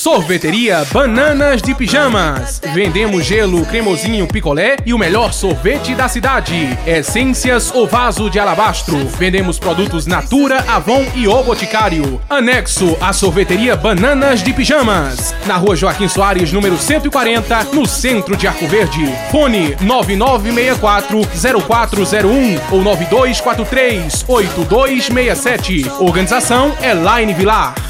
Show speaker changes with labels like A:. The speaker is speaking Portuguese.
A: Sorveteria Bananas de Pijamas. Vendemos gelo cremosinho picolé e o melhor sorvete da cidade. Essências ou vaso de alabastro. Vendemos produtos Natura, Avon e O Boticário. Anexo à Sorveteria Bananas de Pijamas. Na rua Joaquim Soares, número 140, no centro de Arco Verde. Fone 9964 0401 ou 9243 8267. Organização é Line Vilar.